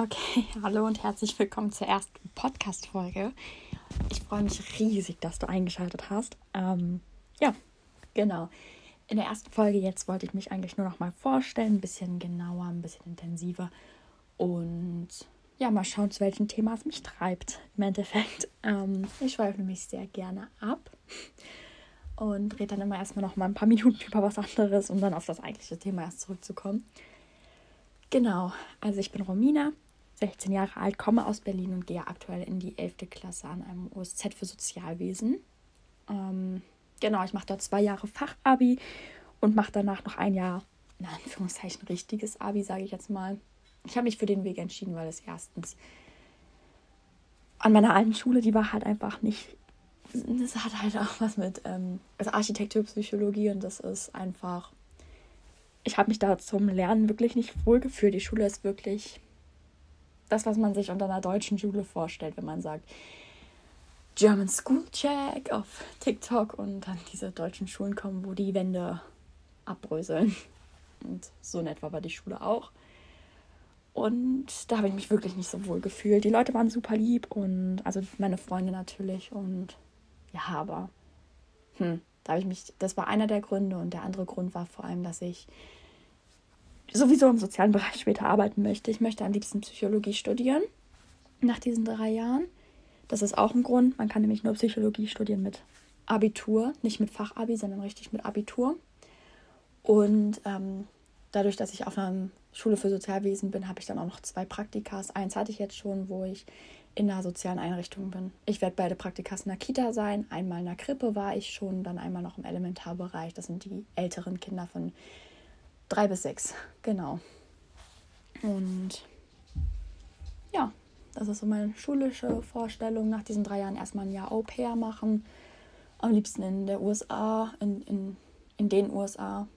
Okay, hallo und herzlich willkommen zur ersten Podcast-Folge. Ich freue mich riesig, dass du eingeschaltet hast. Ähm, ja, genau. In der ersten Folge jetzt wollte ich mich eigentlich nur noch mal vorstellen, ein bisschen genauer, ein bisschen intensiver und ja, mal schauen, zu welchem Thema es mich treibt im Endeffekt. Ähm, ich schweife nämlich sehr gerne ab und rede dann immer erstmal noch mal ein paar Minuten über was anderes, um dann auf das eigentliche Thema erst zurückzukommen. Genau, also ich bin Romina, 16 Jahre alt, komme aus Berlin und gehe aktuell in die 11. Klasse an einem OSZ für Sozialwesen. Ähm, genau, ich mache dort zwei Jahre Fachabi und mache danach noch ein Jahr, in Anführungszeichen, richtiges Abi, sage ich jetzt mal. Ich habe mich für den Weg entschieden, weil es erstens an meiner alten Schule, die war halt einfach nicht. Das hat halt auch was mit ähm, also Architekturpsychologie und das ist einfach. Ich habe mich da zum Lernen wirklich nicht wohl gefühlt. Die Schule ist wirklich das, was man sich unter einer deutschen Schule vorstellt, wenn man sagt, German School Check auf TikTok und dann diese deutschen Schulen kommen, wo die Wände abbröseln. Und so in etwa war die Schule auch. Und da habe ich mich wirklich nicht so wohl gefühlt. Die Leute waren super lieb und also meine Freunde natürlich. Und ja, aber hm, da habe ich mich, das war einer der Gründe. Und der andere Grund war vor allem, dass ich sowieso im sozialen Bereich später arbeiten möchte. Ich möchte am liebsten Psychologie studieren nach diesen drei Jahren. Das ist auch ein Grund. Man kann nämlich nur Psychologie studieren mit Abitur, nicht mit Fachabi, sondern richtig mit Abitur. Und ähm, dadurch, dass ich auf einer Schule für Sozialwesen bin, habe ich dann auch noch zwei Praktikas. Eins hatte ich jetzt schon, wo ich in einer sozialen Einrichtung bin. Ich werde beide Praktikas in der Kita sein. Einmal in der Krippe war ich schon, dann einmal noch im Elementarbereich. Das sind die älteren Kinder von drei bis sechs, genau. Und ja, das ist so meine schulische Vorstellung. Nach diesen drei Jahren erstmal ein Jahr Au pair machen. Am liebsten in der USA, in, in, in den USA.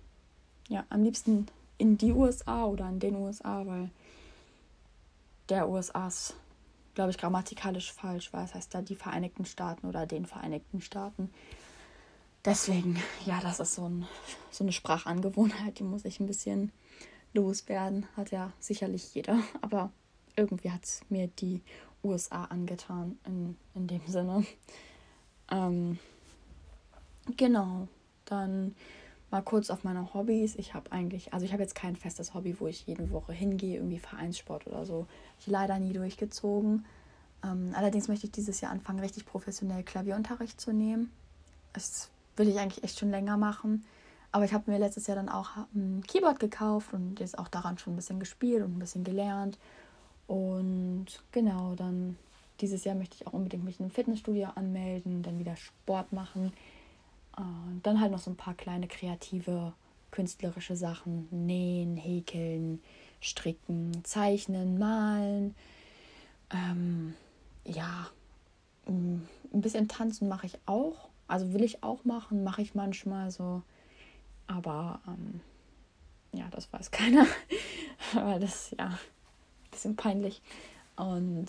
Ja, am liebsten in die USA oder in den USA, weil der USA ist, glaube ich, grammatikalisch falsch, weil es heißt da die Vereinigten Staaten oder den Vereinigten Staaten. Deswegen, ja, das ist so, ein, so eine Sprachangewohnheit, die muss ich ein bisschen loswerden. Hat ja sicherlich jeder, aber irgendwie hat es mir die USA angetan in, in dem Sinne. Ähm, genau, dann mal kurz auf meine Hobbys. Ich habe eigentlich, also ich habe jetzt kein festes Hobby, wo ich jede Woche hingehe, irgendwie Vereinssport oder so. Ich leider nie durchgezogen. Ähm, allerdings möchte ich dieses Jahr anfangen, richtig professionell Klavierunterricht zu nehmen. Das will ich eigentlich echt schon länger machen. Aber ich habe mir letztes Jahr dann auch ein Keyboard gekauft und jetzt auch daran schon ein bisschen gespielt und ein bisschen gelernt. Und genau, dann dieses Jahr möchte ich auch unbedingt mich in einem Fitnessstudio anmelden, dann wieder Sport machen. Und dann halt noch so ein paar kleine kreative, künstlerische Sachen. Nähen, häkeln, stricken, zeichnen, malen. Ähm, ja, ein bisschen tanzen mache ich auch. Also will ich auch machen, mache ich manchmal so. Aber ähm, ja, das weiß keiner. Aber das ja ein bisschen peinlich. Und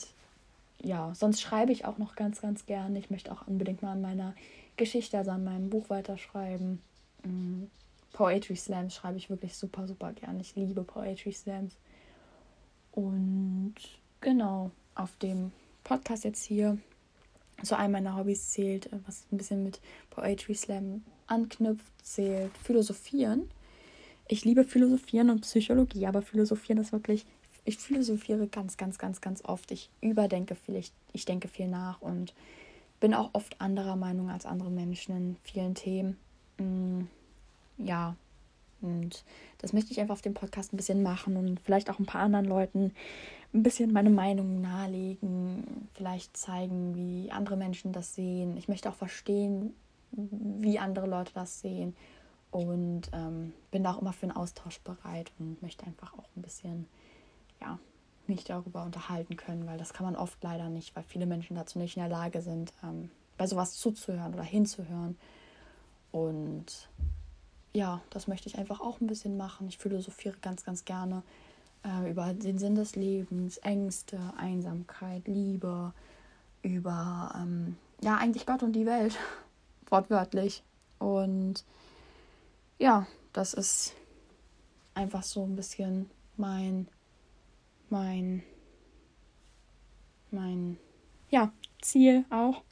ja, sonst schreibe ich auch noch ganz, ganz gerne. Ich möchte auch unbedingt mal an meiner Geschichte, also an meinem Buch weiterschreiben. Mhm. Poetry Slams schreibe ich wirklich super, super gern. Ich liebe Poetry Slams. Und genau, auf dem Podcast jetzt hier zu einem meiner Hobbys zählt, äh, was ein bisschen mit Poetry Slam anknüpft, zählt Philosophieren. Ich liebe Philosophieren und Psychologie, aber Philosophieren ist wirklich, ich philosophiere ganz, ganz, ganz, ganz oft. Ich überdenke viel, ich, ich denke viel nach und bin auch oft anderer Meinung als andere Menschen in vielen Themen. Mm, ja, und das möchte ich einfach auf dem Podcast ein bisschen machen und vielleicht auch ein paar anderen Leuten ein bisschen meine Meinung nahelegen, vielleicht zeigen, wie andere Menschen das sehen. Ich möchte auch verstehen, wie andere Leute das sehen und ähm, bin da auch immer für einen Austausch bereit und möchte einfach auch ein bisschen, ja, mich darüber unterhalten können, weil das kann man oft leider nicht, weil viele Menschen dazu nicht in der Lage sind, ähm, bei sowas zuzuhören oder hinzuhören. Und ja, das möchte ich einfach auch ein bisschen machen. Ich philosophiere ganz, ganz gerne äh, über den Sinn des Lebens, Ängste, Einsamkeit, Liebe, über ähm, ja eigentlich Gott und die Welt, wortwörtlich. Und ja, das ist einfach so ein bisschen mein mein mein ja, Ziel auch.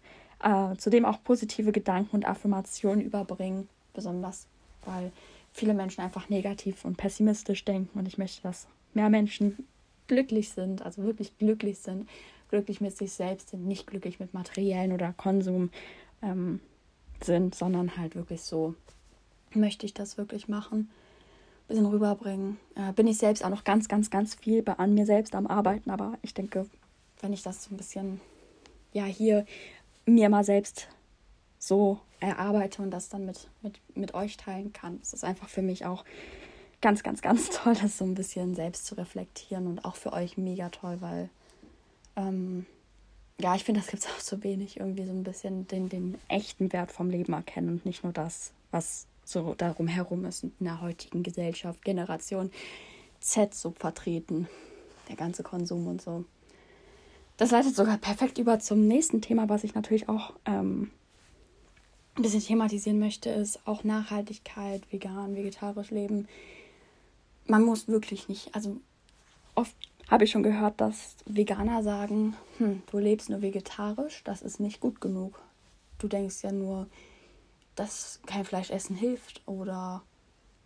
Äh, zudem auch positive Gedanken und Affirmationen überbringen, besonders weil viele Menschen einfach negativ und pessimistisch denken und ich möchte, dass mehr Menschen glücklich sind, also wirklich glücklich sind, glücklich mit sich selbst sind, nicht glücklich mit materiellen oder Konsum ähm, sind, sondern halt wirklich so, möchte ich das wirklich machen, ein bisschen rüberbringen. Äh, bin ich selbst auch noch ganz, ganz, ganz viel bei, an mir selbst am Arbeiten, aber ich denke, wenn ich das so ein bisschen, ja, hier mir mal selbst so erarbeite und das dann mit, mit, mit euch teilen kann. Es ist einfach für mich auch ganz, ganz, ganz toll, das so ein bisschen selbst zu reflektieren und auch für euch mega toll, weil ähm, ja, ich finde, das gibt es auch so wenig, irgendwie so ein bisschen den, den echten Wert vom Leben erkennen und nicht nur das, was so darum herum ist in der heutigen Gesellschaft, Generation Z so vertreten, der ganze Konsum und so. Das leitet sogar perfekt über zum nächsten Thema, was ich natürlich auch ähm, ein bisschen thematisieren möchte, ist auch Nachhaltigkeit, vegan, vegetarisch leben. Man muss wirklich nicht, also oft habe ich schon gehört, dass Veganer sagen, hm, du lebst nur vegetarisch, das ist nicht gut genug. Du denkst ja nur, dass kein Fleisch essen hilft oder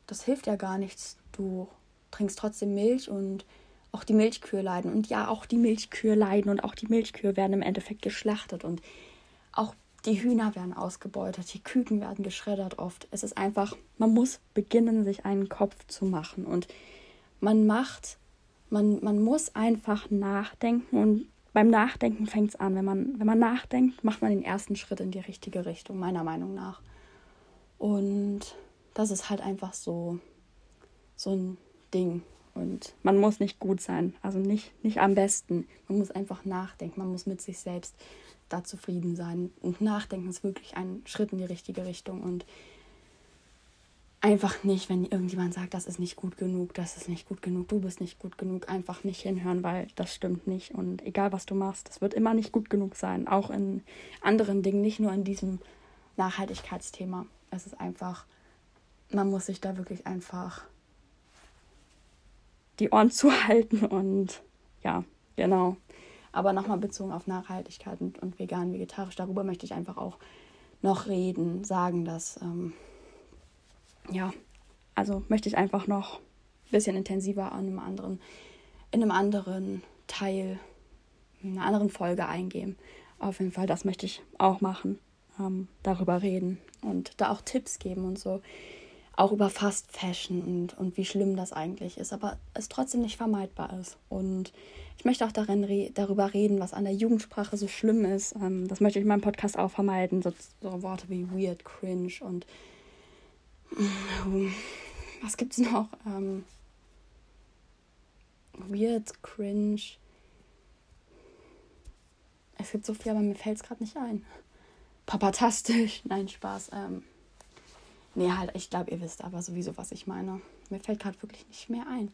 das hilft ja gar nichts. Du trinkst trotzdem Milch und auch die Milchkühe leiden. Und ja, auch die Milchkühe leiden und auch die Milchkühe werden im Endeffekt geschlachtet und auch die Hühner werden ausgebeutet, die Küken werden geschreddert oft. Es ist einfach, man muss beginnen, sich einen Kopf zu machen. Und man macht, man, man muss einfach nachdenken und beim Nachdenken fängt es an. Wenn man, wenn man nachdenkt, macht man den ersten Schritt in die richtige Richtung, meiner Meinung nach. Und das ist halt einfach so, so ein Ding. Und man muss nicht gut sein, also nicht, nicht am besten. Man muss einfach nachdenken, man muss mit sich selbst da zufrieden sein. Und nachdenken ist wirklich ein Schritt in die richtige Richtung. Und einfach nicht, wenn irgendjemand sagt, das ist nicht gut genug, das ist nicht gut genug, du bist nicht gut genug, einfach nicht hinhören, weil das stimmt nicht. Und egal was du machst, das wird immer nicht gut genug sein. Auch in anderen Dingen, nicht nur in diesem Nachhaltigkeitsthema. Es ist einfach, man muss sich da wirklich einfach die Ohren zuhalten und ja, genau. Aber nochmal bezogen auf Nachhaltigkeit und, und vegan, vegetarisch, darüber möchte ich einfach auch noch reden, sagen, dass, ähm, ja, also möchte ich einfach noch ein bisschen intensiver an einem anderen, in einem anderen Teil, in einer anderen Folge eingehen. Auf jeden Fall, das möchte ich auch machen, ähm, darüber reden und da auch Tipps geben und so auch über Fast Fashion und, und wie schlimm das eigentlich ist, aber es trotzdem nicht vermeidbar ist. Und ich möchte auch darin re darüber reden, was an der Jugendsprache so schlimm ist. Ähm, das möchte ich in meinem Podcast auch vermeiden. So, so Worte wie weird, cringe und ähm, was gibt es noch? Ähm, weird, cringe. Es gibt so viel, aber mir fällt es gerade nicht ein. Papatastisch. Nein, Spaß. Ähm, Nee, halt, ich glaube, ihr wisst aber sowieso, was ich meine. Mir fällt gerade wirklich nicht mehr ein.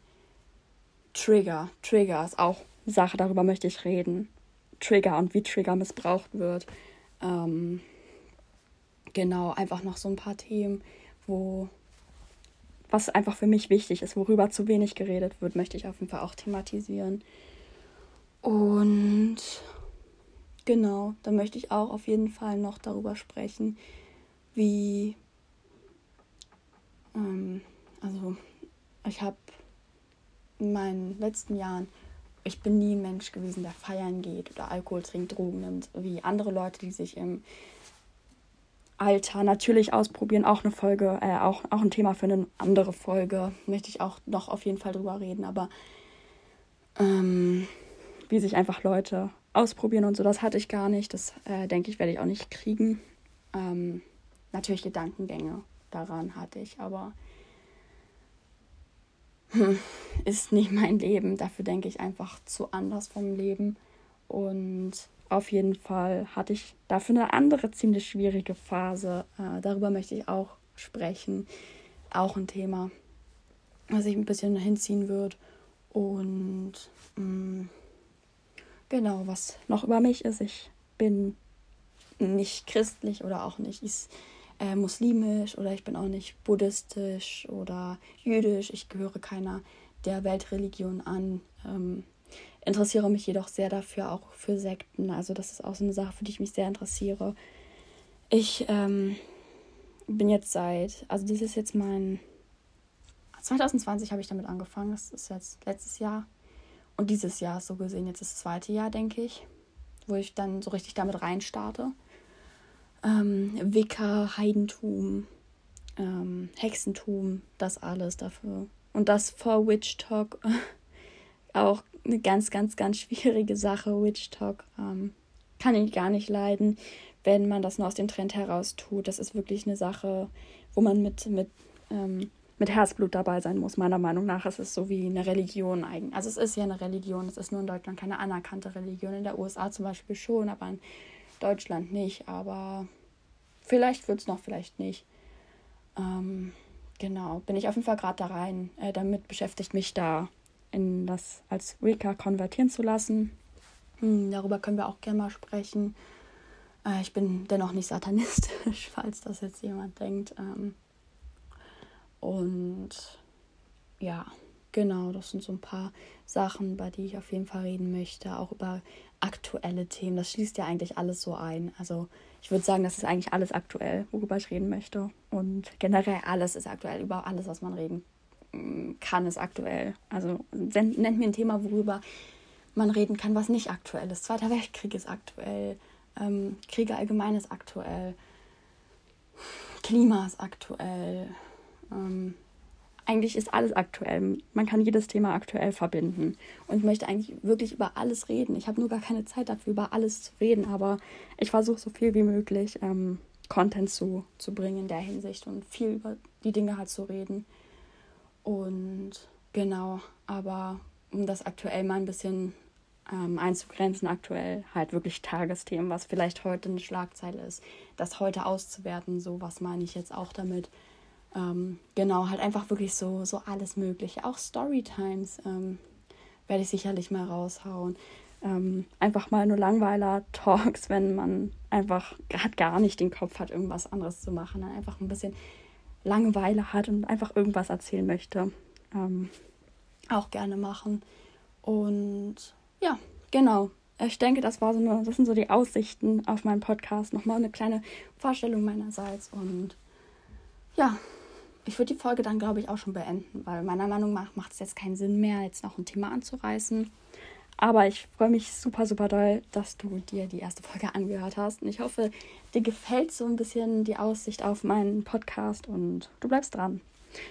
Trigger. Trigger ist auch eine Sache, darüber möchte ich reden. Trigger und wie Trigger missbraucht wird. Ähm, genau, einfach noch so ein paar Themen, wo was einfach für mich wichtig ist, worüber zu wenig geredet wird, möchte ich auf jeden Fall auch thematisieren. Und genau, da möchte ich auch auf jeden Fall noch darüber sprechen, wie ähm, also ich habe in meinen letzten Jahren, ich bin nie ein Mensch gewesen, der feiern geht oder Alkohol trinkt, Drogen nimmt, wie andere Leute, die sich im Alter natürlich ausprobieren. Auch eine Folge, äh, auch, auch ein Thema für eine andere Folge. Möchte ich auch noch auf jeden Fall drüber reden, aber ähm, wie sich einfach Leute ausprobieren und so, das hatte ich gar nicht. Das äh, denke ich, werde ich auch nicht kriegen. Ähm, natürlich Gedankengänge daran hatte ich, aber hm, ist nicht mein Leben. Dafür denke ich einfach zu anders vom Leben. Und auf jeden Fall hatte ich dafür eine andere ziemlich schwierige Phase. Äh, darüber möchte ich auch sprechen. Auch ein Thema, was ich ein bisschen hinziehen wird. Und mh, hm, genau, was noch über mich ist, ich bin nicht christlich oder auch nicht äh, muslimisch oder ich bin auch nicht buddhistisch oder jüdisch. Ich gehöre keiner der Weltreligion an. Ähm, interessiere mich jedoch sehr dafür, auch für Sekten. Also das ist auch so eine Sache, für die ich mich sehr interessiere. Ich ähm, bin jetzt seit, also das ist jetzt mein, 2020 habe ich damit angefangen, das ist jetzt letztes Jahr. Und dieses Jahr ist so gesehen jetzt das zweite Jahr, denke ich, wo ich dann so richtig damit reinstarte. Ähm, Wicca, Heidentum, ähm, Hexentum, das alles dafür. Und das vor Witch Talk auch eine ganz, ganz, ganz schwierige Sache. Witch Talk ähm, kann ich gar nicht leiden, wenn man das nur aus dem Trend heraus tut. Das ist wirklich eine Sache, wo man mit, mit, ähm, mit Herzblut dabei sein muss, meiner Meinung nach. Es ist so wie eine Religion eigentlich. Also es ist ja eine Religion, es ist nur in Deutschland keine anerkannte Religion. In der USA zum Beispiel schon, aber in Deutschland nicht. Aber vielleicht wird es noch, vielleicht nicht. Ähm, genau, bin ich auf jeden Fall gerade da rein. Äh, damit beschäftigt mich da in das als Wicca konvertieren zu lassen. Hm, darüber können wir auch gerne mal sprechen. Äh, ich bin dennoch nicht satanistisch, falls das jetzt jemand denkt. Ähm, und ja, genau, das sind so ein paar Sachen, bei die ich auf jeden Fall reden möchte. Auch über aktuelle Themen. Das schließt ja eigentlich alles so ein. Also ich würde sagen, das ist eigentlich alles aktuell, worüber ich reden möchte. Und generell alles ist aktuell. Über alles, was man reden kann, ist aktuell. Also nennt mir ein Thema, worüber man reden kann, was nicht aktuell ist. Zweiter Weltkrieg ist aktuell. Ähm, Kriege allgemein ist aktuell. Klima ist aktuell. Ähm, eigentlich ist alles aktuell. Man kann jedes Thema aktuell verbinden. Und ich möchte eigentlich wirklich über alles reden. Ich habe nur gar keine Zeit dafür, über alles zu reden, aber ich versuche so viel wie möglich ähm, Content zu, zu bringen in der Hinsicht und viel über die Dinge halt zu reden. Und genau, aber um das aktuell mal ein bisschen ähm, einzugrenzen, aktuell halt wirklich Tagesthemen, was vielleicht heute eine Schlagzeile ist, das heute auszuwerten, so was meine ich jetzt auch damit. Ähm, genau, halt einfach wirklich so, so alles Mögliche. Auch Storytimes ähm, werde ich sicherlich mal raushauen. Ähm, einfach mal nur Langweiler-Talks, wenn man einfach gerade gar nicht den Kopf hat, irgendwas anderes zu machen. Dann einfach ein bisschen Langeweile hat und einfach irgendwas erzählen möchte, ähm, auch gerne machen. Und ja, genau. Ich denke, das, war so eine, das sind so die Aussichten auf meinen Podcast. Nochmal eine kleine Vorstellung meinerseits. Und ja, ich würde die Folge dann, glaube ich, auch schon beenden, weil meiner Meinung nach macht es jetzt keinen Sinn mehr, jetzt noch ein Thema anzureißen. Aber ich freue mich super, super doll, dass du dir die erste Folge angehört hast. Und ich hoffe, dir gefällt so ein bisschen die Aussicht auf meinen Podcast und du bleibst dran.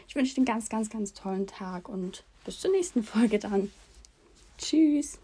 Ich wünsche dir einen ganz, ganz, ganz tollen Tag und bis zur nächsten Folge dann. Tschüss.